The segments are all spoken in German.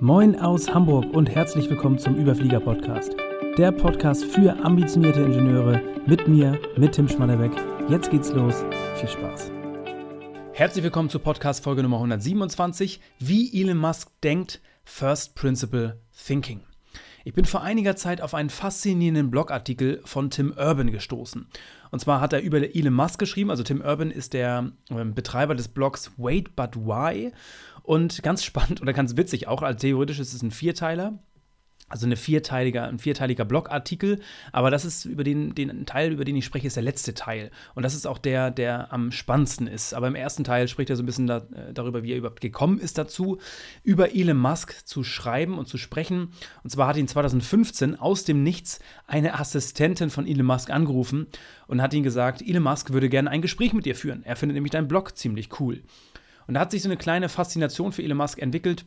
Moin aus Hamburg und herzlich willkommen zum Überflieger Podcast. Der Podcast für ambitionierte Ingenieure mit mir, mit Tim Schmannebeck. Jetzt geht's los. Viel Spaß. Herzlich willkommen zur Podcast Folge Nummer 127, wie Elon Musk denkt, First Principle Thinking. Ich bin vor einiger Zeit auf einen faszinierenden Blogartikel von Tim Urban gestoßen. Und zwar hat er über Elon Musk geschrieben. Also Tim Urban ist der äh, Betreiber des Blogs Wait But Why. Und ganz spannend oder ganz witzig auch, also theoretisch ist es ein Vierteiler. Also eine vierteiliger, ein vierteiliger Blogartikel, aber das ist über den, den Teil, über den ich spreche, ist der letzte Teil. Und das ist auch der, der am spannendsten ist. Aber im ersten Teil spricht er so ein bisschen da, äh, darüber, wie er überhaupt gekommen ist dazu, über Elon Musk zu schreiben und zu sprechen. Und zwar hat ihn 2015 aus dem Nichts eine Assistentin von Elon Musk angerufen und hat ihm gesagt, Elon Musk würde gerne ein Gespräch mit dir führen. Er findet nämlich deinen Blog ziemlich cool. Und da hat sich so eine kleine Faszination für Elon Musk entwickelt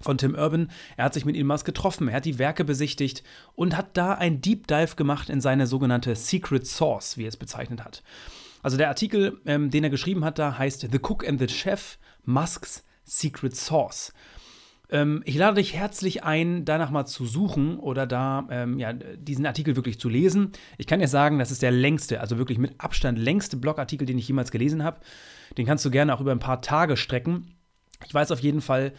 von Tim Urban. Er hat sich mit Elon Musk getroffen, er hat die Werke besichtigt und hat da ein Deep Dive gemacht in seine sogenannte Secret Source, wie er es bezeichnet hat. Also der Artikel, ähm, den er geschrieben hat, da heißt The Cook and the Chef, Musks Secret Source. Ähm, ich lade dich herzlich ein, danach mal zu suchen oder da ähm, ja, diesen Artikel wirklich zu lesen. Ich kann dir sagen, das ist der längste, also wirklich mit Abstand längste Blogartikel, den ich jemals gelesen habe. Den kannst du gerne auch über ein paar Tage strecken. Ich weiß auf jeden Fall,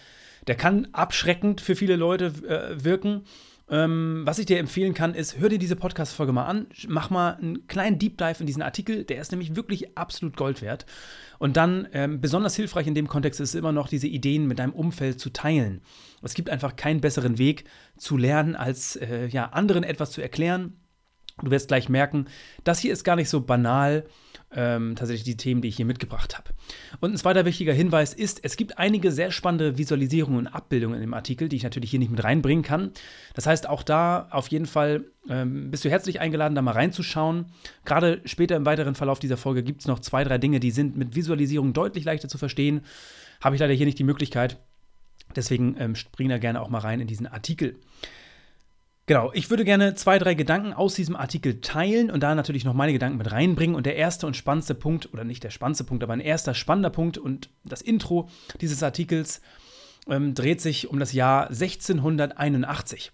der kann abschreckend für viele Leute äh, wirken. Ähm, was ich dir empfehlen kann, ist, hör dir diese Podcast-Folge mal an, mach mal einen kleinen Deep Dive in diesen Artikel, der ist nämlich wirklich absolut Gold wert. Und dann, ähm, besonders hilfreich in dem Kontext ist immer noch, diese Ideen mit deinem Umfeld zu teilen. Es gibt einfach keinen besseren Weg zu lernen, als äh, ja, anderen etwas zu erklären. Du wirst gleich merken, das hier ist gar nicht so banal ähm, tatsächlich die Themen, die ich hier mitgebracht habe. Und ein zweiter wichtiger Hinweis ist, es gibt einige sehr spannende Visualisierungen und Abbildungen im Artikel, die ich natürlich hier nicht mit reinbringen kann. Das heißt, auch da auf jeden Fall ähm, bist du herzlich eingeladen, da mal reinzuschauen. Gerade später im weiteren Verlauf dieser Folge gibt es noch zwei, drei Dinge, die sind mit Visualisierung deutlich leichter zu verstehen. Habe ich leider hier nicht die Möglichkeit. Deswegen ähm, spring da gerne auch mal rein in diesen Artikel. Genau, ich würde gerne zwei, drei Gedanken aus diesem Artikel teilen und da natürlich noch meine Gedanken mit reinbringen. Und der erste und spannendste Punkt, oder nicht der spannendste Punkt, aber ein erster spannender Punkt und das Intro dieses Artikels ähm, dreht sich um das Jahr 1681.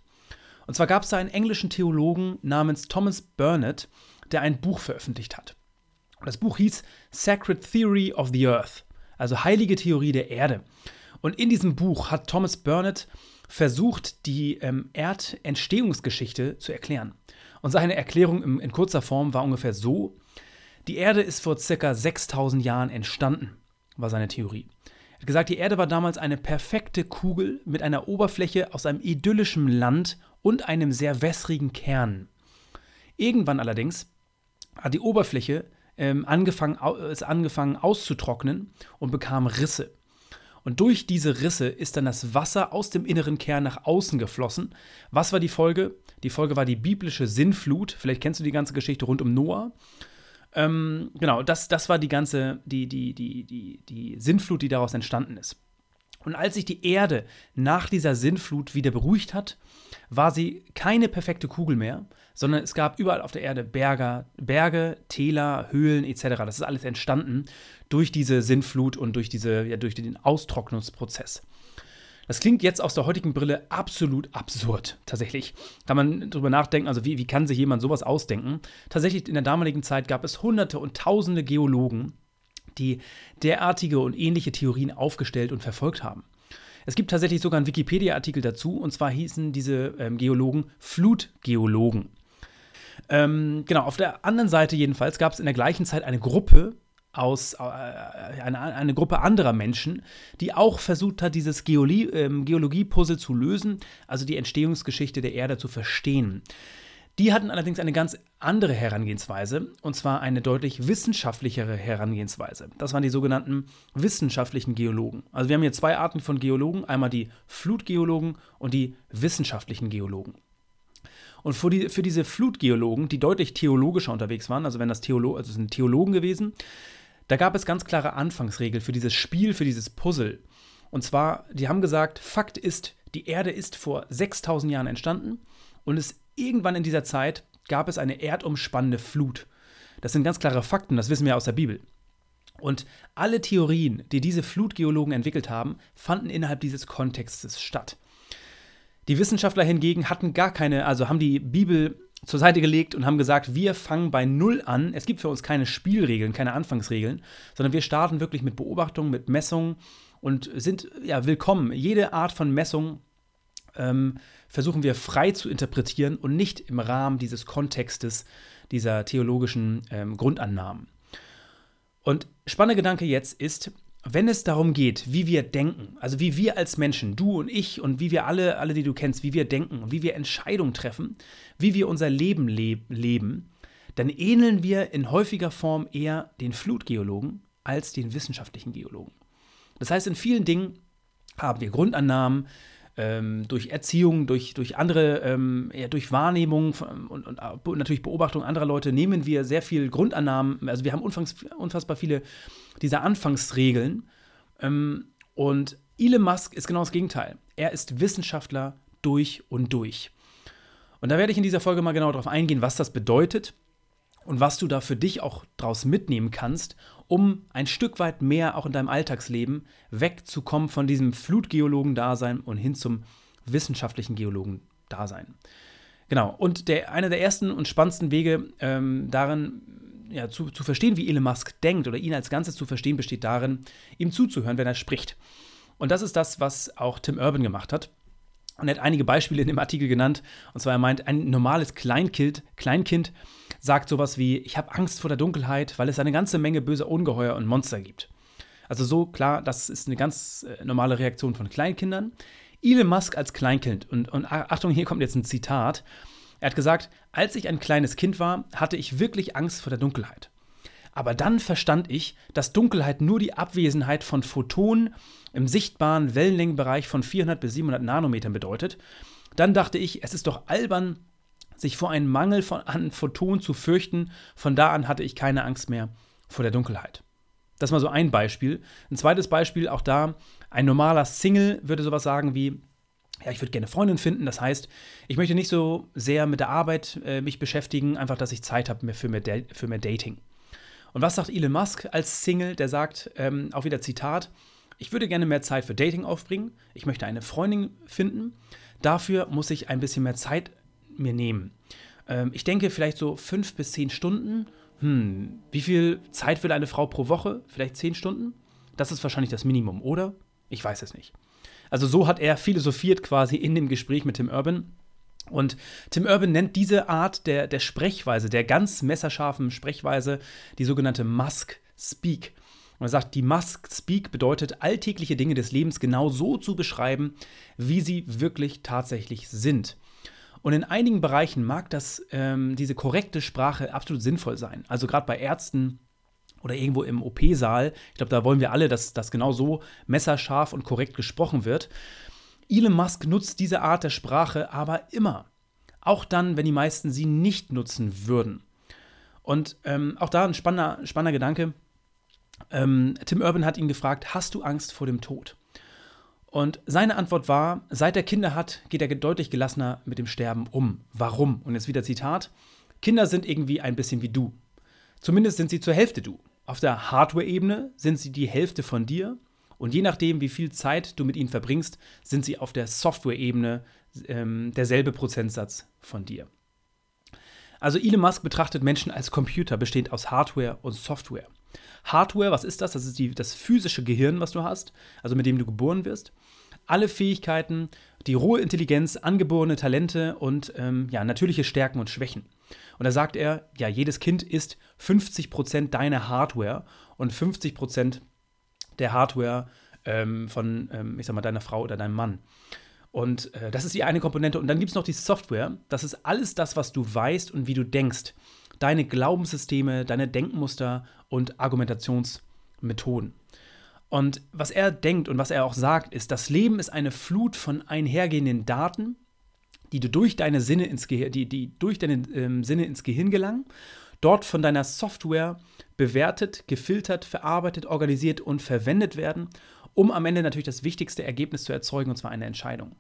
Und zwar gab es da einen englischen Theologen namens Thomas Burnet, der ein Buch veröffentlicht hat. Das Buch hieß Sacred Theory of the Earth, also Heilige Theorie der Erde. Und in diesem Buch hat Thomas Burnet versucht, die ähm, Erdentstehungsgeschichte zu erklären. Und seine Erklärung in, in kurzer Form war ungefähr so: Die Erde ist vor circa 6000 Jahren entstanden, war seine Theorie. Er hat gesagt, die Erde war damals eine perfekte Kugel mit einer Oberfläche aus einem idyllischen Land und einem sehr wässrigen Kern. Irgendwann allerdings hat die Oberfläche ähm, angefangen, ist angefangen auszutrocknen und bekam Risse. Und durch diese Risse ist dann das Wasser aus dem inneren Kern nach außen geflossen. Was war die Folge? Die Folge war die biblische Sinnflut. Vielleicht kennst du die ganze Geschichte rund um Noah. Ähm, genau, das, das war die ganze, die, die, die, die, die Sinnflut, die daraus entstanden ist. Und als sich die Erde nach dieser Sinnflut wieder beruhigt hat, war sie keine perfekte Kugel mehr, sondern es gab überall auf der Erde Berge, Berge Täler, Höhlen etc. Das ist alles entstanden durch diese Sinnflut und durch, diese, ja, durch den Austrocknungsprozess. Das klingt jetzt aus der heutigen Brille absolut absurd, tatsächlich. Kann man drüber nachdenken, also wie, wie kann sich jemand sowas ausdenken? Tatsächlich in der damaligen Zeit gab es hunderte und tausende Geologen, die derartige und ähnliche Theorien aufgestellt und verfolgt haben. Es gibt tatsächlich sogar einen Wikipedia-Artikel dazu, und zwar hießen diese ähm, Geologen Flutgeologen. Ähm, genau, auf der anderen Seite jedenfalls gab es in der gleichen Zeit eine Gruppe aus, äh, eine, eine, Gruppe anderer Menschen, die auch versucht hat, dieses äh, Geologie-Puzzle zu lösen, also die Entstehungsgeschichte der Erde zu verstehen. Die hatten allerdings eine ganz andere Herangehensweise, und zwar eine deutlich wissenschaftlichere Herangehensweise. Das waren die sogenannten wissenschaftlichen Geologen. Also wir haben hier zwei Arten von Geologen, einmal die Flutgeologen und die wissenschaftlichen Geologen. Und für, die, für diese Flutgeologen, die deutlich theologischer unterwegs waren, also wenn das Theolo also sind Theologen gewesen, da gab es ganz klare Anfangsregeln für dieses Spiel, für dieses Puzzle. Und zwar, die haben gesagt, Fakt ist, die Erde ist vor 6000 Jahren entstanden und es irgendwann in dieser Zeit gab es eine erdumspannende Flut. Das sind ganz klare Fakten, das wissen wir aus der Bibel. Und alle Theorien, die diese Flutgeologen entwickelt haben, fanden innerhalb dieses Kontextes statt. Die Wissenschaftler hingegen hatten gar keine, also haben die Bibel zur Seite gelegt und haben gesagt, wir fangen bei Null an. Es gibt für uns keine Spielregeln, keine Anfangsregeln, sondern wir starten wirklich mit Beobachtungen, mit Messungen und sind ja willkommen. Jede Art von Messung ähm, versuchen wir frei zu interpretieren und nicht im Rahmen dieses Kontextes, dieser theologischen ähm, Grundannahmen. Und spannender Gedanke jetzt ist, wenn es darum geht, wie wir denken, also wie wir als Menschen, du und ich und wie wir alle, alle, die du kennst, wie wir denken und wie wir Entscheidungen treffen, wie wir unser Leben leb leben, dann ähneln wir in häufiger Form eher den Flutgeologen als den wissenschaftlichen Geologen. Das heißt, in vielen Dingen haben wir Grundannahmen, ähm, durch Erziehung, durch, durch andere, ähm, ja, durch Wahrnehmung und, und, und, natürlich Beobachtung anderer Leute nehmen wir sehr viel Grundannahmen. Also wir haben unfassbar viele dieser Anfangsregeln. Ähm, und Elon Musk ist genau das Gegenteil. Er ist Wissenschaftler durch und durch. Und da werde ich in dieser Folge mal genau darauf eingehen, was das bedeutet und was du da für dich auch daraus mitnehmen kannst, um ein Stück weit mehr auch in deinem Alltagsleben wegzukommen von diesem Flutgeologen-Dasein und hin zum wissenschaftlichen Geologen-Dasein. Genau, und der, einer der ersten und spannendsten Wege ähm, darin, ja, zu, zu verstehen, wie Elon Musk denkt oder ihn als Ganzes zu verstehen, besteht darin, ihm zuzuhören, wenn er spricht. Und das ist das, was auch Tim Urban gemacht hat. Und er hat einige Beispiele in dem Artikel genannt. Und zwar er meint, ein normales Kleinkind, Kleinkind sagt sowas wie, ich habe Angst vor der Dunkelheit, weil es eine ganze Menge böser Ungeheuer und Monster gibt. Also so klar, das ist eine ganz äh, normale Reaktion von Kleinkindern. Elon Musk als Kleinkind, und, und Achtung, hier kommt jetzt ein Zitat. Er hat gesagt, als ich ein kleines Kind war, hatte ich wirklich Angst vor der Dunkelheit. Aber dann verstand ich, dass Dunkelheit nur die Abwesenheit von Photonen im sichtbaren Wellenlängenbereich von 400 bis 700 Nanometern bedeutet. Dann dachte ich, es ist doch albern, sich vor einem Mangel von, an Photonen zu fürchten. Von da an hatte ich keine Angst mehr vor der Dunkelheit. Das ist mal so ein Beispiel. Ein zweites Beispiel, auch da, ein normaler Single würde sowas sagen wie, ja, ich würde gerne Freundin finden. Das heißt, ich möchte nicht so sehr mit der Arbeit äh, mich beschäftigen, einfach, dass ich Zeit habe für, für mehr Dating. Und was sagt Elon Musk als Single? Der sagt, ähm, auch wieder Zitat, ich würde gerne mehr Zeit für Dating aufbringen. Ich möchte eine Freundin finden. Dafür muss ich ein bisschen mehr Zeit mir nehmen. Ähm, ich denke vielleicht so fünf bis zehn Stunden. Hm, wie viel Zeit will eine Frau pro Woche? Vielleicht zehn Stunden? Das ist wahrscheinlich das Minimum, oder? Ich weiß es nicht. Also so hat er philosophiert quasi in dem Gespräch mit Tim Urban. Und Tim Urban nennt diese Art der, der Sprechweise, der ganz messerscharfen Sprechweise, die sogenannte Musk Speak. Und er sagt, die Musk Speak bedeutet, alltägliche Dinge des Lebens genau so zu beschreiben, wie sie wirklich tatsächlich sind. Und in einigen Bereichen mag das, ähm, diese korrekte Sprache absolut sinnvoll sein. Also gerade bei Ärzten oder irgendwo im OP-Saal. Ich glaube, da wollen wir alle, dass das genau so messerscharf und korrekt gesprochen wird. Elon Musk nutzt diese Art der Sprache aber immer. Auch dann, wenn die meisten sie nicht nutzen würden. Und ähm, auch da ein spannender, spannender Gedanke. Ähm, Tim Urban hat ihn gefragt: Hast du Angst vor dem Tod? Und seine Antwort war, seit er Kinder hat, geht er deutlich gelassener mit dem Sterben um. Warum? Und jetzt wieder Zitat. Kinder sind irgendwie ein bisschen wie du. Zumindest sind sie zur Hälfte du. Auf der Hardware-Ebene sind sie die Hälfte von dir. Und je nachdem, wie viel Zeit du mit ihnen verbringst, sind sie auf der Software-Ebene ähm, derselbe Prozentsatz von dir. Also Elon Musk betrachtet Menschen als Computer, bestehend aus Hardware und Software. Hardware, was ist das? Das ist die, das physische Gehirn, was du hast, also mit dem du geboren wirst alle Fähigkeiten, die rohe Intelligenz, angeborene Talente und ähm, ja, natürliche Stärken und Schwächen. Und da sagt er, ja, jedes Kind ist 50% deiner Hardware und 50% der Hardware ähm, von, ähm, ich sag mal, deiner Frau oder deinem Mann. Und äh, das ist die eine Komponente. Und dann gibt es noch die Software. Das ist alles das, was du weißt und wie du denkst. Deine Glaubenssysteme, deine Denkmuster und Argumentationsmethoden. Und was er denkt und was er auch sagt, ist, das Leben ist eine Flut von einhergehenden Daten, die du durch deine Sinne ins Gehirn, die, die durch deine ähm, Sinne ins Gehirn gelangen, dort von deiner Software bewertet, gefiltert, verarbeitet, organisiert und verwendet werden, um am Ende natürlich das wichtigste Ergebnis zu erzeugen, und zwar eine Entscheidung.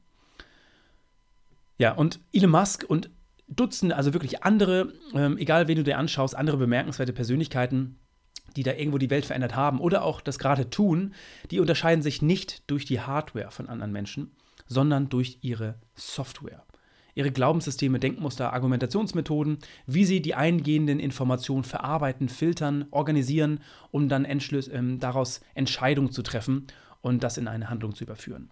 Ja, und Elon Musk und Dutzende, also wirklich andere, ähm, egal wen du dir anschaust, andere bemerkenswerte Persönlichkeiten, die da irgendwo die Welt verändert haben oder auch das gerade tun, die unterscheiden sich nicht durch die Hardware von anderen Menschen, sondern durch ihre Software. Ihre Glaubenssysteme, Denkmuster, Argumentationsmethoden, wie sie die eingehenden Informationen verarbeiten, filtern, organisieren, um dann ähm, daraus Entscheidungen zu treffen und das in eine Handlung zu überführen.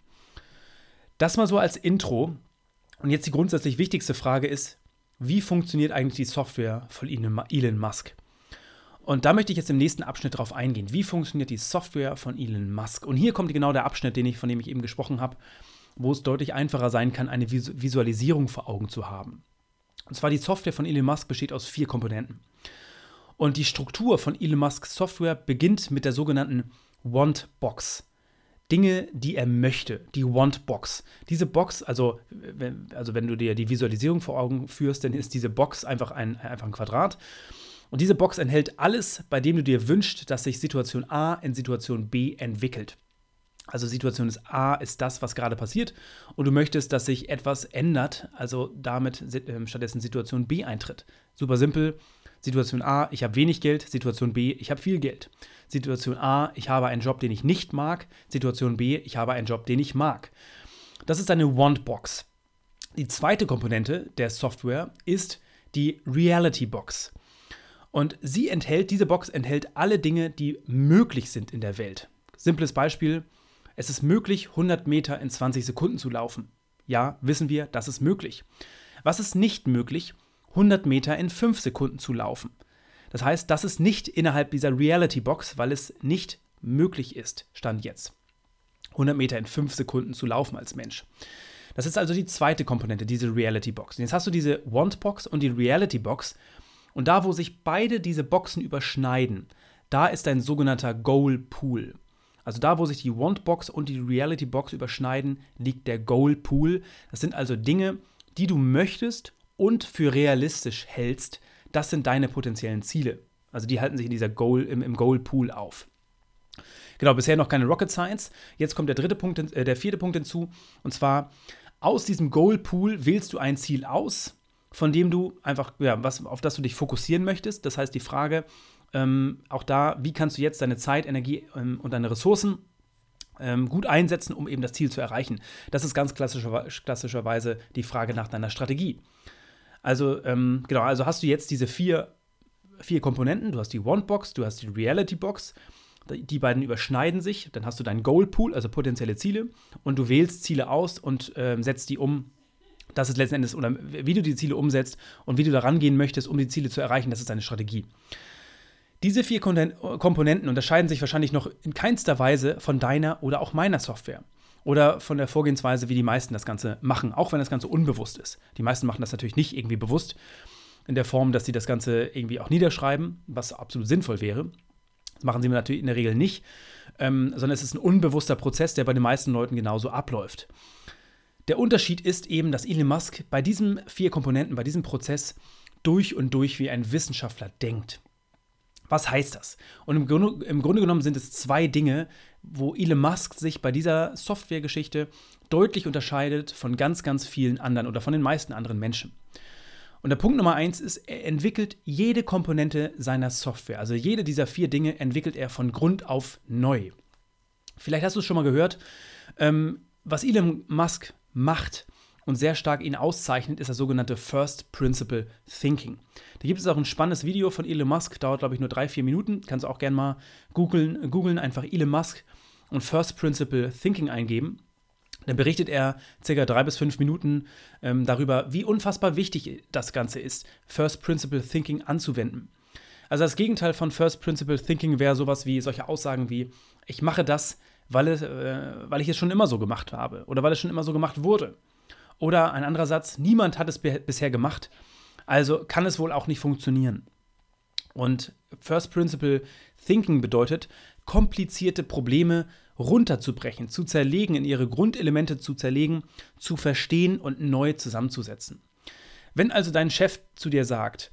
Das mal so als Intro. Und jetzt die grundsätzlich wichtigste Frage ist, wie funktioniert eigentlich die Software von Elon Musk? Und da möchte ich jetzt im nächsten Abschnitt drauf eingehen. Wie funktioniert die Software von Elon Musk? Und hier kommt genau der Abschnitt, den ich, von dem ich eben gesprochen habe, wo es deutlich einfacher sein kann, eine Visualisierung vor Augen zu haben. Und zwar die Software von Elon Musk besteht aus vier Komponenten. Und die Struktur von Elon Musks Software beginnt mit der sogenannten Want Box. Dinge, die er möchte, die Want Box. Diese Box, also wenn, also wenn du dir die Visualisierung vor Augen führst, dann ist diese Box einfach ein, einfach ein Quadrat. Und diese Box enthält alles, bei dem du dir wünschst, dass sich Situation A in Situation B entwickelt. Also Situation ist A ist das, was gerade passiert und du möchtest, dass sich etwas ändert, also damit äh, stattdessen Situation B eintritt. Super simpel. Situation A, ich habe wenig Geld. Situation B, ich habe viel Geld. Situation A, ich habe einen Job, den ich nicht mag. Situation B, ich habe einen Job, den ich mag. Das ist eine Want-Box. Die zweite Komponente der Software ist die Reality Box. Und sie enthält, diese Box enthält alle Dinge, die möglich sind in der Welt. Simples Beispiel, es ist möglich, 100 Meter in 20 Sekunden zu laufen. Ja, wissen wir, das ist möglich. Was ist nicht möglich? 100 Meter in 5 Sekunden zu laufen. Das heißt, das ist nicht innerhalb dieser Reality Box, weil es nicht möglich ist, stand jetzt. 100 Meter in 5 Sekunden zu laufen als Mensch. Das ist also die zweite Komponente, diese Reality Box. Und jetzt hast du diese Want Box und die Reality Box und da, wo sich beide diese Boxen überschneiden, da ist ein sogenannter Goal Pool. Also da, wo sich die Want Box und die Reality Box überschneiden, liegt der Goal Pool. Das sind also Dinge, die du möchtest und für realistisch hältst. Das sind deine potenziellen Ziele. Also die halten sich in dieser Goal, im, im Goal Pool auf. Genau, bisher noch keine Rocket Science. Jetzt kommt der dritte Punkt, äh, der vierte Punkt hinzu. Und zwar aus diesem Goal Pool wählst du ein Ziel aus von dem du einfach, ja, was, auf das du dich fokussieren möchtest. Das heißt, die Frage, ähm, auch da, wie kannst du jetzt deine Zeit, Energie ähm, und deine Ressourcen ähm, gut einsetzen, um eben das Ziel zu erreichen? Das ist ganz klassischer, klassischerweise die Frage nach deiner Strategie. Also, ähm, genau, also hast du jetzt diese vier, vier Komponenten. Du hast die Want-Box, du hast die Reality-Box. Die beiden überschneiden sich. Dann hast du deinen Goal-Pool, also potenzielle Ziele. Und du wählst Ziele aus und ähm, setzt die um das ist letzten Endes, oder wie du die Ziele umsetzt und wie du da rangehen möchtest, um die Ziele zu erreichen, das ist deine Strategie. Diese vier Komponenten unterscheiden sich wahrscheinlich noch in keinster Weise von deiner oder auch meiner Software. Oder von der Vorgehensweise, wie die meisten das Ganze machen, auch wenn das Ganze unbewusst ist. Die meisten machen das natürlich nicht irgendwie bewusst, in der Form, dass sie das Ganze irgendwie auch niederschreiben, was absolut sinnvoll wäre. Das machen sie natürlich in der Regel nicht, ähm, sondern es ist ein unbewusster Prozess, der bei den meisten Leuten genauso abläuft. Der Unterschied ist eben, dass Elon Musk bei diesen vier Komponenten, bei diesem Prozess durch und durch wie ein Wissenschaftler denkt. Was heißt das? Und im Grunde, im Grunde genommen sind es zwei Dinge, wo Elon Musk sich bei dieser Softwaregeschichte deutlich unterscheidet von ganz, ganz vielen anderen oder von den meisten anderen Menschen. Und der Punkt Nummer eins ist, er entwickelt jede Komponente seiner Software. Also jede dieser vier Dinge entwickelt er von Grund auf neu. Vielleicht hast du es schon mal gehört. Ähm, was Elon Musk macht und sehr stark ihn auszeichnet, ist das sogenannte First Principle Thinking. Da gibt es auch ein spannendes Video von Elon Musk, dauert glaube ich nur drei, vier Minuten. Kannst du auch gerne mal googeln, googeln einfach Elon Musk und First Principle Thinking eingeben. Dann berichtet er circa drei bis fünf Minuten ähm, darüber, wie unfassbar wichtig das Ganze ist, First Principle Thinking anzuwenden. Also das Gegenteil von First Principle Thinking wäre sowas wie solche Aussagen wie, ich mache das, weil, es, äh, weil ich es schon immer so gemacht habe oder weil es schon immer so gemacht wurde. Oder ein anderer Satz, niemand hat es bisher gemacht, also kann es wohl auch nicht funktionieren. Und First Principle Thinking bedeutet, komplizierte Probleme runterzubrechen, zu zerlegen, in ihre Grundelemente zu zerlegen, zu verstehen und neu zusammenzusetzen. Wenn also dein Chef zu dir sagt,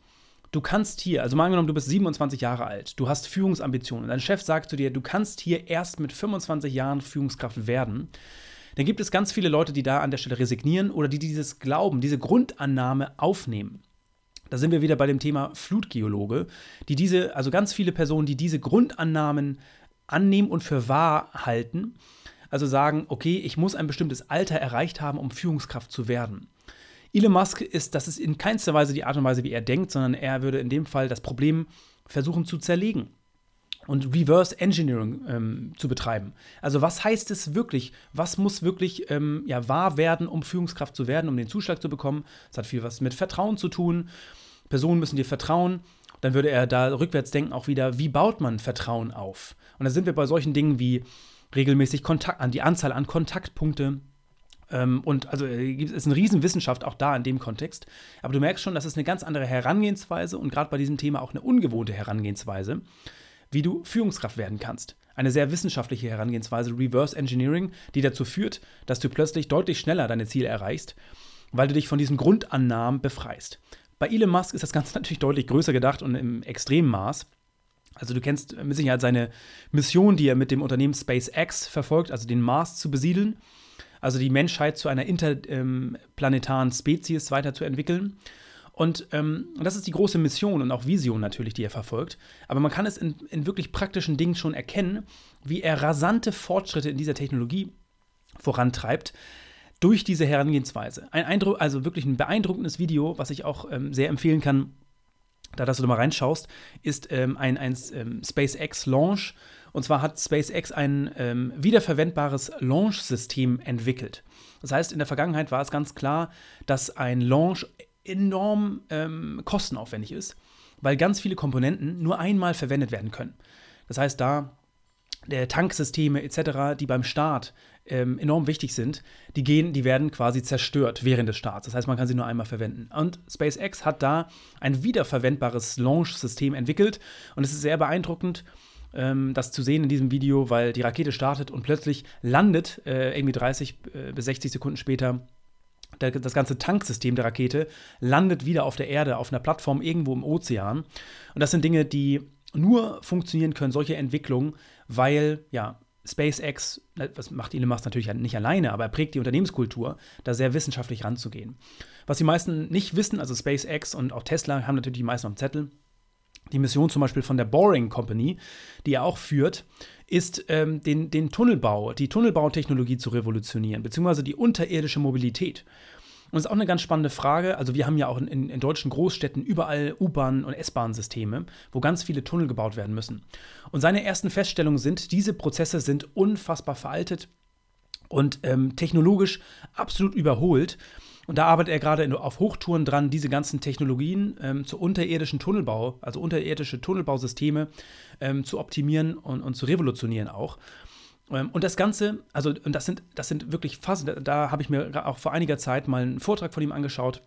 du kannst hier, also mal angenommen, du bist 27 Jahre alt, du hast Führungsambitionen und dein Chef sagt zu dir, du kannst hier erst mit 25 Jahren Führungskraft werden, dann gibt es ganz viele Leute, die da an der Stelle resignieren oder die dieses Glauben, diese Grundannahme aufnehmen. Da sind wir wieder bei dem Thema Flutgeologe, die diese, also ganz viele Personen, die diese Grundannahmen annehmen und für wahr halten, also sagen, okay, ich muss ein bestimmtes Alter erreicht haben, um Führungskraft zu werden. Elon Musk ist, das ist in keinster Weise die Art und Weise, wie er denkt, sondern er würde in dem Fall das Problem versuchen zu zerlegen und Reverse Engineering ähm, zu betreiben. Also was heißt es wirklich? Was muss wirklich ähm, ja, wahr werden, um Führungskraft zu werden, um den Zuschlag zu bekommen? Das hat viel was mit Vertrauen zu tun. Personen müssen dir vertrauen. Dann würde er da rückwärts denken auch wieder, wie baut man Vertrauen auf? Und da sind wir bei solchen Dingen wie regelmäßig Kontakt, an die Anzahl an Kontaktpunkte, ähm, und also äh, es ist eine Riesenwissenschaft auch da in dem Kontext. Aber du merkst schon, das ist eine ganz andere Herangehensweise und gerade bei diesem Thema auch eine ungewohnte Herangehensweise, wie du Führungskraft werden kannst. Eine sehr wissenschaftliche Herangehensweise, Reverse Engineering, die dazu führt, dass du plötzlich deutlich schneller deine Ziele erreichst, weil du dich von diesen Grundannahmen befreist. Bei Elon Musk ist das Ganze natürlich deutlich größer gedacht und im extremen Maß. Also du kennst mit Sicherheit seine Mission, die er mit dem Unternehmen SpaceX verfolgt, also den Mars zu besiedeln also die Menschheit zu einer interplanetaren Spezies weiterzuentwickeln. Und ähm, das ist die große Mission und auch Vision natürlich, die er verfolgt. Aber man kann es in, in wirklich praktischen Dingen schon erkennen, wie er rasante Fortschritte in dieser Technologie vorantreibt durch diese Herangehensweise. Ein Eindruck, also wirklich ein beeindruckendes Video, was ich auch ähm, sehr empfehlen kann, da dass du da mal reinschaust, ist ähm, ein, ein ähm, SpaceX Launch und zwar hat SpaceX ein ähm, wiederverwendbares Launch-System entwickelt. Das heißt, in der Vergangenheit war es ganz klar, dass ein Launch enorm ähm, kostenaufwendig ist, weil ganz viele Komponenten nur einmal verwendet werden können. Das heißt, da der Tanksysteme etc., die beim Start ähm, enorm wichtig sind, die gehen, die werden quasi zerstört während des Starts. Das heißt, man kann sie nur einmal verwenden. Und SpaceX hat da ein wiederverwendbares Launch-System entwickelt und es ist sehr beeindruckend ähm, das zu sehen in diesem Video, weil die Rakete startet und plötzlich landet, äh, irgendwie 30 äh, bis 60 Sekunden später, der, das ganze Tanksystem der Rakete landet wieder auf der Erde, auf einer Plattform irgendwo im Ozean. Und das sind Dinge, die nur funktionieren können, solche Entwicklungen, weil, ja, SpaceX, das macht Elon Musk natürlich nicht alleine, aber er prägt die Unternehmenskultur, da sehr wissenschaftlich ranzugehen. Was die meisten nicht wissen, also SpaceX und auch Tesla haben natürlich die meisten am Zettel, die Mission zum Beispiel von der Boring Company, die er auch führt, ist, ähm, den, den Tunnelbau, die Tunnelbautechnologie zu revolutionieren, beziehungsweise die unterirdische Mobilität. Und das ist auch eine ganz spannende Frage. Also, wir haben ja auch in, in deutschen Großstädten überall U-Bahn- und S-Bahn-Systeme, wo ganz viele Tunnel gebaut werden müssen. Und seine ersten Feststellungen sind, diese Prozesse sind unfassbar veraltet und ähm, technologisch absolut überholt. Und da arbeitet er gerade auf Hochtouren dran, diese ganzen Technologien ähm, zu unterirdischen Tunnelbau, also unterirdische Tunnelbausysteme ähm, zu optimieren und, und, zu revolutionieren auch. Ähm, und das Ganze, also und das sind, das sind wirklich fast, da, da habe ich mir auch vor einiger Zeit mal einen Vortrag von ihm angeschaut,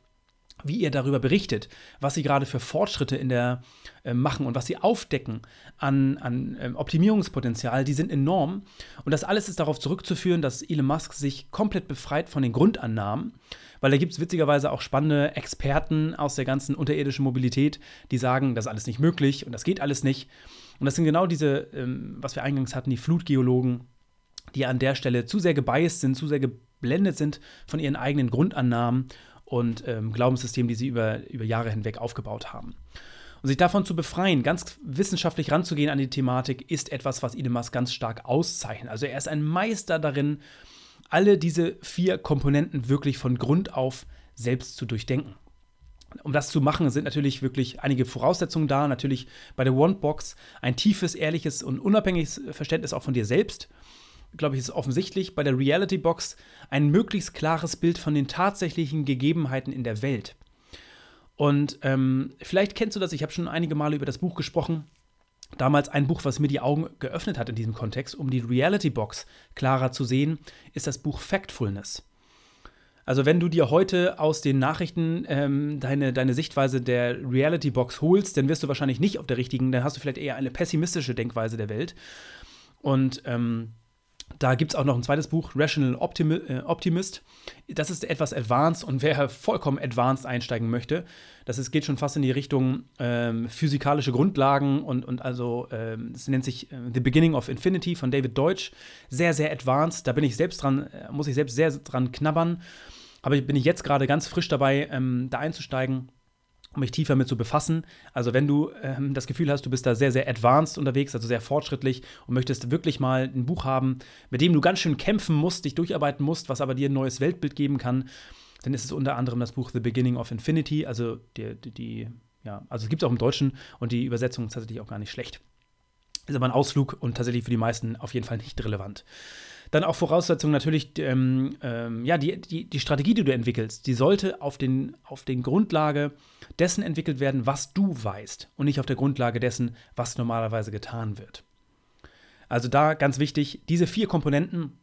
wie er darüber berichtet, was sie gerade für Fortschritte in der äh, machen und was sie aufdecken an, an ähm, Optimierungspotenzial, die sind enorm. Und das alles ist darauf zurückzuführen, dass Elon Musk sich komplett befreit von den Grundannahmen weil da gibt es witzigerweise auch spannende Experten aus der ganzen unterirdischen Mobilität, die sagen, das ist alles nicht möglich und das geht alles nicht. Und das sind genau diese, ähm, was wir eingangs hatten, die Flutgeologen, die an der Stelle zu sehr gebiased sind, zu sehr geblendet sind von ihren eigenen Grundannahmen und ähm, Glaubenssystemen, die sie über, über Jahre hinweg aufgebaut haben. Und sich davon zu befreien, ganz wissenschaftlich ranzugehen an die Thematik, ist etwas, was Elon Musk ganz stark auszeichnet. Also er ist ein Meister darin, alle diese vier Komponenten wirklich von Grund auf selbst zu durchdenken. Um das zu machen, sind natürlich wirklich einige Voraussetzungen da. Natürlich bei der One-Box ein tiefes, ehrliches und unabhängiges Verständnis auch von dir selbst. Glaube ich, ist offensichtlich. Bei der Reality Box ein möglichst klares Bild von den tatsächlichen Gegebenheiten in der Welt. Und ähm, vielleicht kennst du das, ich habe schon einige Male über das Buch gesprochen damals ein Buch, was mir die Augen geöffnet hat in diesem Kontext, um die Reality Box klarer zu sehen, ist das Buch Factfulness. Also wenn du dir heute aus den Nachrichten ähm, deine, deine Sichtweise der Reality Box holst, dann wirst du wahrscheinlich nicht auf der richtigen, dann hast du vielleicht eher eine pessimistische Denkweise der Welt. Und ähm, da gibt es auch noch ein zweites Buch, Rational äh, Optimist. Das ist etwas advanced und wer vollkommen advanced einsteigen möchte, das ist, geht schon fast in die Richtung ähm, physikalische Grundlagen und, und also, ähm, es nennt sich äh, The Beginning of Infinity von David Deutsch. Sehr, sehr advanced. Da bin ich selbst dran, äh, muss ich selbst sehr dran knabbern. Aber bin ich jetzt gerade ganz frisch dabei, ähm, da einzusteigen. Um mich tiefer mit zu befassen. Also wenn du ähm, das Gefühl hast, du bist da sehr, sehr advanced unterwegs, also sehr fortschrittlich und möchtest wirklich mal ein Buch haben, mit dem du ganz schön kämpfen musst, dich durcharbeiten musst, was aber dir ein neues Weltbild geben kann, dann ist es unter anderem das Buch The Beginning of Infinity, also die, die, ja, also es gibt es auch im Deutschen und die Übersetzung ist tatsächlich auch gar nicht schlecht. Ist aber ein Ausflug und tatsächlich für die meisten auf jeden Fall nicht relevant. Dann auch Voraussetzung natürlich, ähm, ähm, ja, die, die, die Strategie, die du entwickelst, die sollte auf den, auf den Grundlage dessen entwickelt werden, was du weißt und nicht auf der Grundlage dessen, was normalerweise getan wird. Also da ganz wichtig, diese vier Komponenten,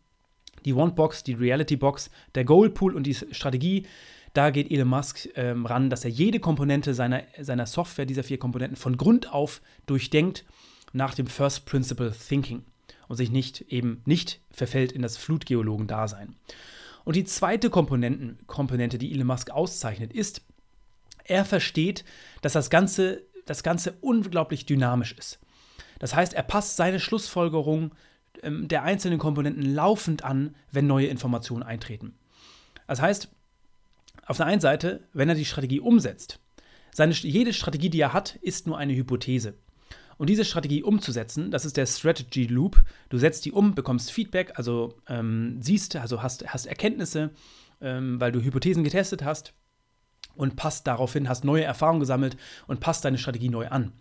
die Want-Box, die Reality-Box, der Goal-Pool und die Strategie, da geht Elon Musk ähm, ran, dass er jede Komponente seiner, seiner Software, dieser vier Komponenten, von Grund auf durchdenkt nach dem First Principle Thinking und sich nicht eben nicht verfällt in das Flutgeologen-Dasein. Und die zweite Komponente, die Elon Musk auszeichnet, ist, er versteht, dass das Ganze, das Ganze unglaublich dynamisch ist. Das heißt, er passt seine Schlussfolgerung ähm, der einzelnen Komponenten laufend an, wenn neue Informationen eintreten. Das heißt, auf der einen Seite, wenn er die Strategie umsetzt, seine, jede Strategie, die er hat, ist nur eine Hypothese. Und diese Strategie umzusetzen, das ist der Strategy Loop. Du setzt die um, bekommst Feedback, also ähm, siehst, also hast, hast Erkenntnisse, ähm, weil du Hypothesen getestet hast und passt daraufhin, hast neue Erfahrungen gesammelt und passt deine Strategie neu an.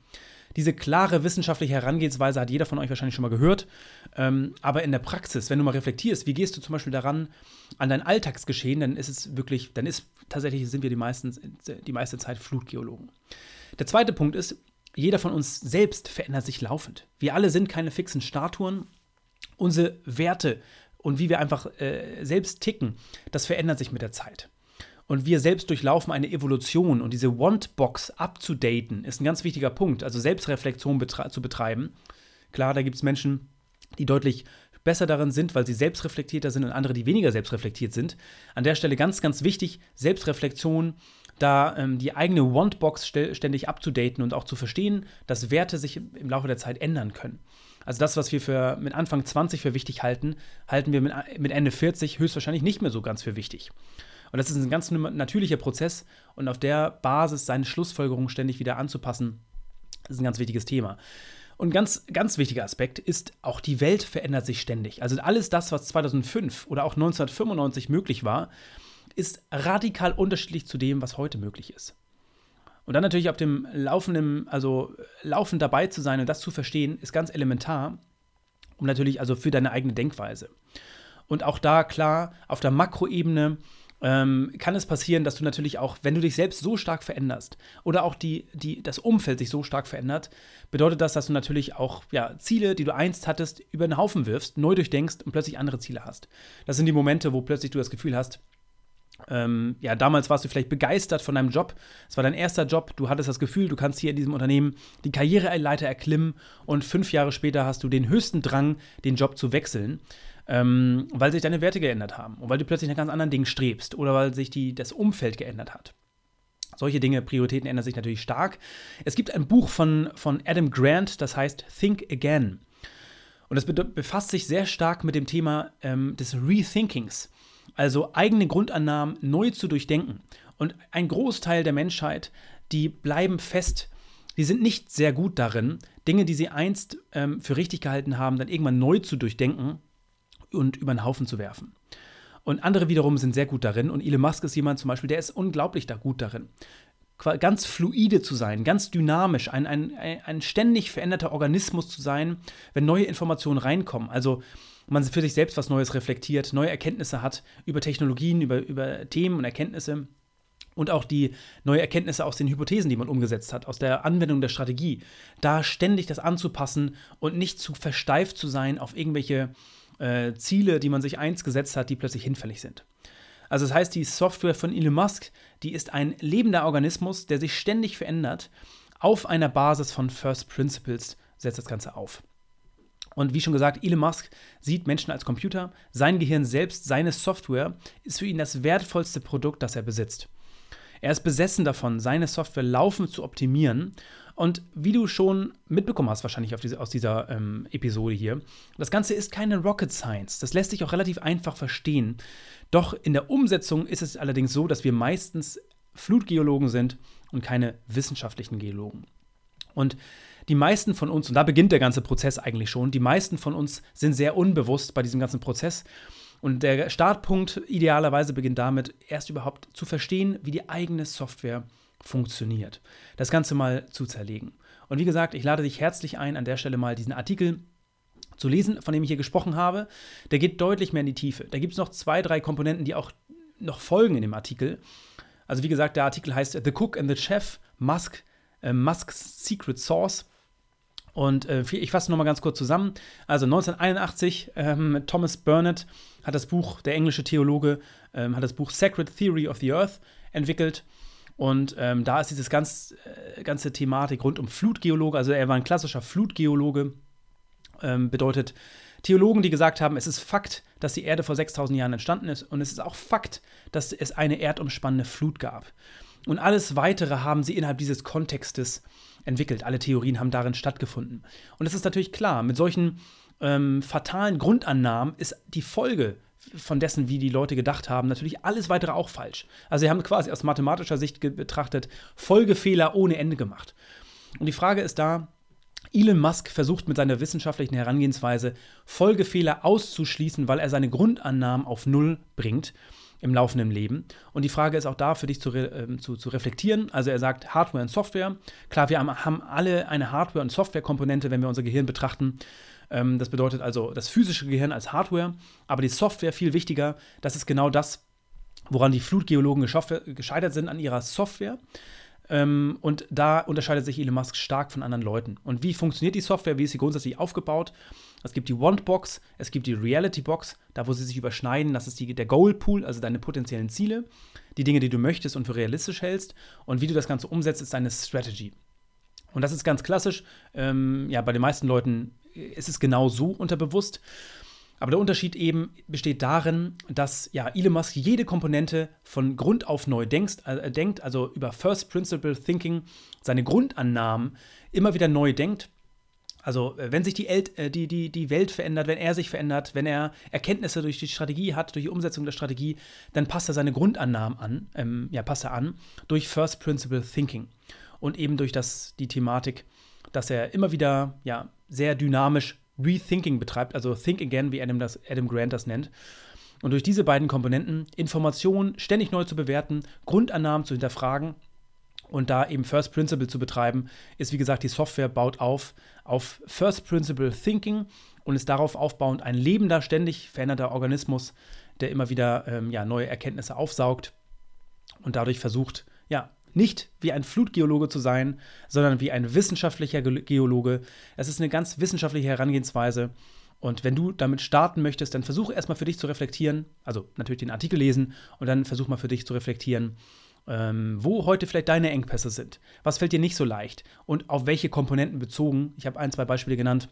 Diese klare wissenschaftliche Herangehensweise hat jeder von euch wahrscheinlich schon mal gehört. Ähm, aber in der Praxis, wenn du mal reflektierst, wie gehst du zum Beispiel daran an dein Alltagsgeschehen, dann ist es wirklich, dann ist tatsächlich sind wir die, meisten, die meiste Zeit Flutgeologen. Der zweite Punkt ist, jeder von uns selbst verändert sich laufend. Wir alle sind keine fixen Statuen. Unsere Werte und wie wir einfach äh, selbst ticken, das verändert sich mit der Zeit. Und wir selbst durchlaufen eine Evolution und diese Want-Box abzudaten ist ein ganz wichtiger Punkt. Also Selbstreflexion betre zu betreiben. Klar, da gibt es Menschen, die deutlich besser darin sind, weil sie selbstreflektierter sind und andere, die weniger selbstreflektiert sind. An der Stelle ganz, ganz wichtig, Selbstreflexion da ähm, die eigene Want-Box ständig abzudaten und auch zu verstehen, dass Werte sich im Laufe der Zeit ändern können. Also das, was wir für mit Anfang 20 für wichtig halten, halten wir mit, mit Ende 40 höchstwahrscheinlich nicht mehr so ganz für wichtig. Und das ist ein ganz natürlicher Prozess und auf der Basis seine Schlussfolgerungen ständig wieder anzupassen, ist ein ganz wichtiges Thema. Und ganz, ganz wichtiger Aspekt ist, auch die Welt verändert sich ständig. Also alles das, was 2005 oder auch 1995 möglich war, ist radikal unterschiedlich zu dem, was heute möglich ist. Und dann natürlich auf dem laufenden, also laufend dabei zu sein und das zu verstehen, ist ganz elementar, um natürlich also für deine eigene Denkweise. Und auch da klar, auf der Makroebene ähm, kann es passieren, dass du natürlich auch, wenn du dich selbst so stark veränderst oder auch die, die, das Umfeld sich so stark verändert, bedeutet das, dass du natürlich auch ja, Ziele, die du einst hattest, über den Haufen wirfst, neu durchdenkst und plötzlich andere Ziele hast. Das sind die Momente, wo plötzlich du das Gefühl hast, ähm, ja, damals warst du vielleicht begeistert von deinem Job. Es war dein erster Job. Du hattest das Gefühl, du kannst hier in diesem Unternehmen die Karriereleiter erklimmen und fünf Jahre später hast du den höchsten Drang, den Job zu wechseln, ähm, weil sich deine Werte geändert haben und weil du plötzlich nach ganz anderen Dingen strebst oder weil sich die, das Umfeld geändert hat. Solche Dinge, Prioritäten ändern sich natürlich stark. Es gibt ein Buch von, von Adam Grant, das heißt Think Again. Und das befasst sich sehr stark mit dem Thema ähm, des Rethinkings also eigene Grundannahmen neu zu durchdenken. Und ein Großteil der Menschheit, die bleiben fest, die sind nicht sehr gut darin, Dinge, die sie einst ähm, für richtig gehalten haben, dann irgendwann neu zu durchdenken und über den Haufen zu werfen. Und andere wiederum sind sehr gut darin. Und Elon Musk ist jemand zum Beispiel, der ist unglaublich da gut darin. Ganz fluide zu sein, ganz dynamisch, ein, ein, ein ständig veränderter Organismus zu sein, wenn neue Informationen reinkommen. Also man für sich selbst was Neues reflektiert, neue Erkenntnisse hat über Technologien, über, über Themen und Erkenntnisse und auch die neue Erkenntnisse aus den Hypothesen, die man umgesetzt hat, aus der Anwendung der Strategie, da ständig das anzupassen und nicht zu versteift zu sein auf irgendwelche äh, Ziele, die man sich einst gesetzt hat, die plötzlich hinfällig sind. Also das heißt, die Software von Elon Musk, die ist ein lebender Organismus, der sich ständig verändert. Auf einer Basis von First Principles setzt das Ganze auf. Und wie schon gesagt, Elon Musk sieht Menschen als Computer. Sein Gehirn selbst, seine Software, ist für ihn das wertvollste Produkt, das er besitzt. Er ist besessen davon, seine Software laufend zu optimieren. Und wie du schon mitbekommen hast, wahrscheinlich diese, aus dieser ähm, Episode hier, das Ganze ist keine Rocket Science. Das lässt sich auch relativ einfach verstehen. Doch in der Umsetzung ist es allerdings so, dass wir meistens Flutgeologen sind und keine wissenschaftlichen Geologen. Und die meisten von uns, und da beginnt der ganze Prozess eigentlich schon, die meisten von uns sind sehr unbewusst bei diesem ganzen Prozess. Und der Startpunkt idealerweise beginnt damit, erst überhaupt zu verstehen, wie die eigene Software funktioniert. Das Ganze mal zu zerlegen. Und wie gesagt, ich lade dich herzlich ein, an der Stelle mal diesen Artikel zu lesen, von dem ich hier gesprochen habe. Der geht deutlich mehr in die Tiefe. Da gibt es noch zwei, drei Komponenten, die auch noch folgen in dem Artikel. Also wie gesagt, der Artikel heißt The Cook and the Chef, Musk, äh, Musk's Secret Sauce. Und äh, ich fasse nochmal ganz kurz zusammen. Also 1981, ähm, Thomas Burnett hat das Buch, der englische Theologe, ähm, hat das Buch Sacred Theory of the Earth entwickelt. Und ähm, da ist dieses ganz, äh, ganze Thematik rund um Flutgeologe, also er war ein klassischer Flutgeologe, ähm, bedeutet Theologen, die gesagt haben, es ist Fakt, dass die Erde vor 6000 Jahren entstanden ist und es ist auch Fakt, dass es eine erdumspannende Flut gab. Und alles Weitere haben sie innerhalb dieses Kontextes entwickelt. Alle Theorien haben darin stattgefunden. Und es ist natürlich klar, mit solchen ähm, fatalen Grundannahmen ist die Folge von dessen, wie die Leute gedacht haben, natürlich alles weitere auch falsch. Also sie haben quasi aus mathematischer Sicht betrachtet Folgefehler ohne Ende gemacht. Und die Frage ist da, Elon Musk versucht mit seiner wissenschaftlichen Herangehensweise Folgefehler auszuschließen, weil er seine Grundannahmen auf Null bringt im laufenden Leben. Und die Frage ist auch da für dich zu, äh, zu, zu, reflektieren. Also er sagt Hardware und Software. Klar, wir haben alle eine Hardware- und Software-Komponente, wenn wir unser Gehirn betrachten. Ähm, das bedeutet also das physische Gehirn als Hardware, aber die Software viel wichtiger. Das ist genau das, woran die Flutgeologen gescheitert sind an ihrer Software. Ähm, und da unterscheidet sich Elon Musk stark von anderen Leuten. Und wie funktioniert die Software? Wie ist sie grundsätzlich aufgebaut? Es gibt die Want-Box, es gibt die Reality-Box, da wo sie sich überschneiden. Das ist die, der Goal-Pool, also deine potenziellen Ziele, die Dinge, die du möchtest und für realistisch hältst. Und wie du das Ganze umsetzt, ist deine Strategy. Und das ist ganz klassisch. Ähm, ja, bei den meisten Leuten ist es genau so unterbewusst. Aber der Unterschied eben besteht darin, dass ja, Elon Musk jede Komponente von Grund auf neu denkst, äh, denkt, also über First Principle Thinking, seine Grundannahmen immer wieder neu denkt. Also äh, wenn sich die, El äh, die, die, die Welt verändert, wenn er sich verändert, wenn er Erkenntnisse durch die Strategie hat, durch die Umsetzung der Strategie, dann passt er seine Grundannahmen an, ähm, ja, passt er an, durch First Principle Thinking. Und eben durch das, die Thematik, dass er immer wieder ja, sehr dynamisch Rethinking betreibt, also Think Again, wie Adam, das, Adam Grant das nennt. Und durch diese beiden Komponenten, Informationen ständig neu zu bewerten, Grundannahmen zu hinterfragen und da eben First Principle zu betreiben, ist wie gesagt, die Software baut auf auf First Principle Thinking und ist darauf aufbauend ein lebender, ständig veränderter Organismus, der immer wieder ähm, ja, neue Erkenntnisse aufsaugt und dadurch versucht, ja, nicht wie ein Flutgeologe zu sein, sondern wie ein wissenschaftlicher Geologe. Es ist eine ganz wissenschaftliche Herangehensweise. Und wenn du damit starten möchtest, dann versuche erstmal für dich zu reflektieren, also natürlich den Artikel lesen und dann versuch mal für dich zu reflektieren, ähm, wo heute vielleicht deine Engpässe sind. Was fällt dir nicht so leicht und auf welche Komponenten bezogen. Ich habe ein, zwei Beispiele genannt,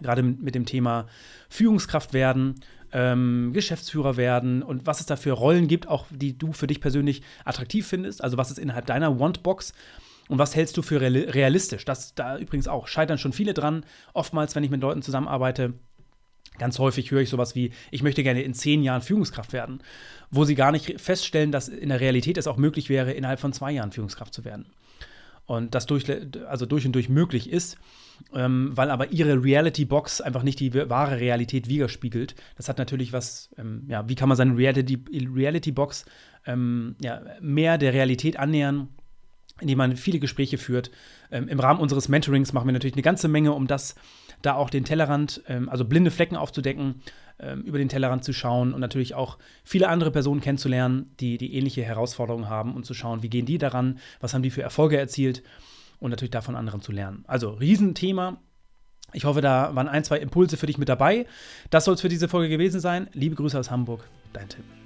gerade mit dem Thema Führungskraft werden, ähm, Geschäftsführer werden und was es da für Rollen gibt, auch die du für dich persönlich attraktiv findest. Also was ist innerhalb deiner Want-Box und was hältst du für realistisch? Das da übrigens auch scheitern schon viele dran. Oftmals, wenn ich mit Leuten zusammenarbeite, Ganz häufig höre ich sowas wie, ich möchte gerne in zehn Jahren Führungskraft werden, wo sie gar nicht feststellen, dass in der Realität es auch möglich wäre, innerhalb von zwei Jahren Führungskraft zu werden. Und das durch, also durch und durch möglich ist, ähm, weil aber ihre Reality-Box einfach nicht die wahre Realität widerspiegelt. Das hat natürlich was, ähm, ja, wie kann man seine Reality-Box ähm, ja, mehr der Realität annähern, indem man viele Gespräche führt. Ähm, Im Rahmen unseres Mentorings machen wir natürlich eine ganze Menge, um das da auch den Tellerrand, ähm, also blinde Flecken aufzudecken, ähm, über den Tellerrand zu schauen und natürlich auch viele andere Personen kennenzulernen, die, die ähnliche Herausforderungen haben und zu schauen, wie gehen die daran, was haben die für Erfolge erzielt und natürlich davon anderen zu lernen. Also Riesenthema. Ich hoffe, da waren ein, zwei Impulse für dich mit dabei. Das soll es für diese Folge gewesen sein. Liebe Grüße aus Hamburg, dein Tim.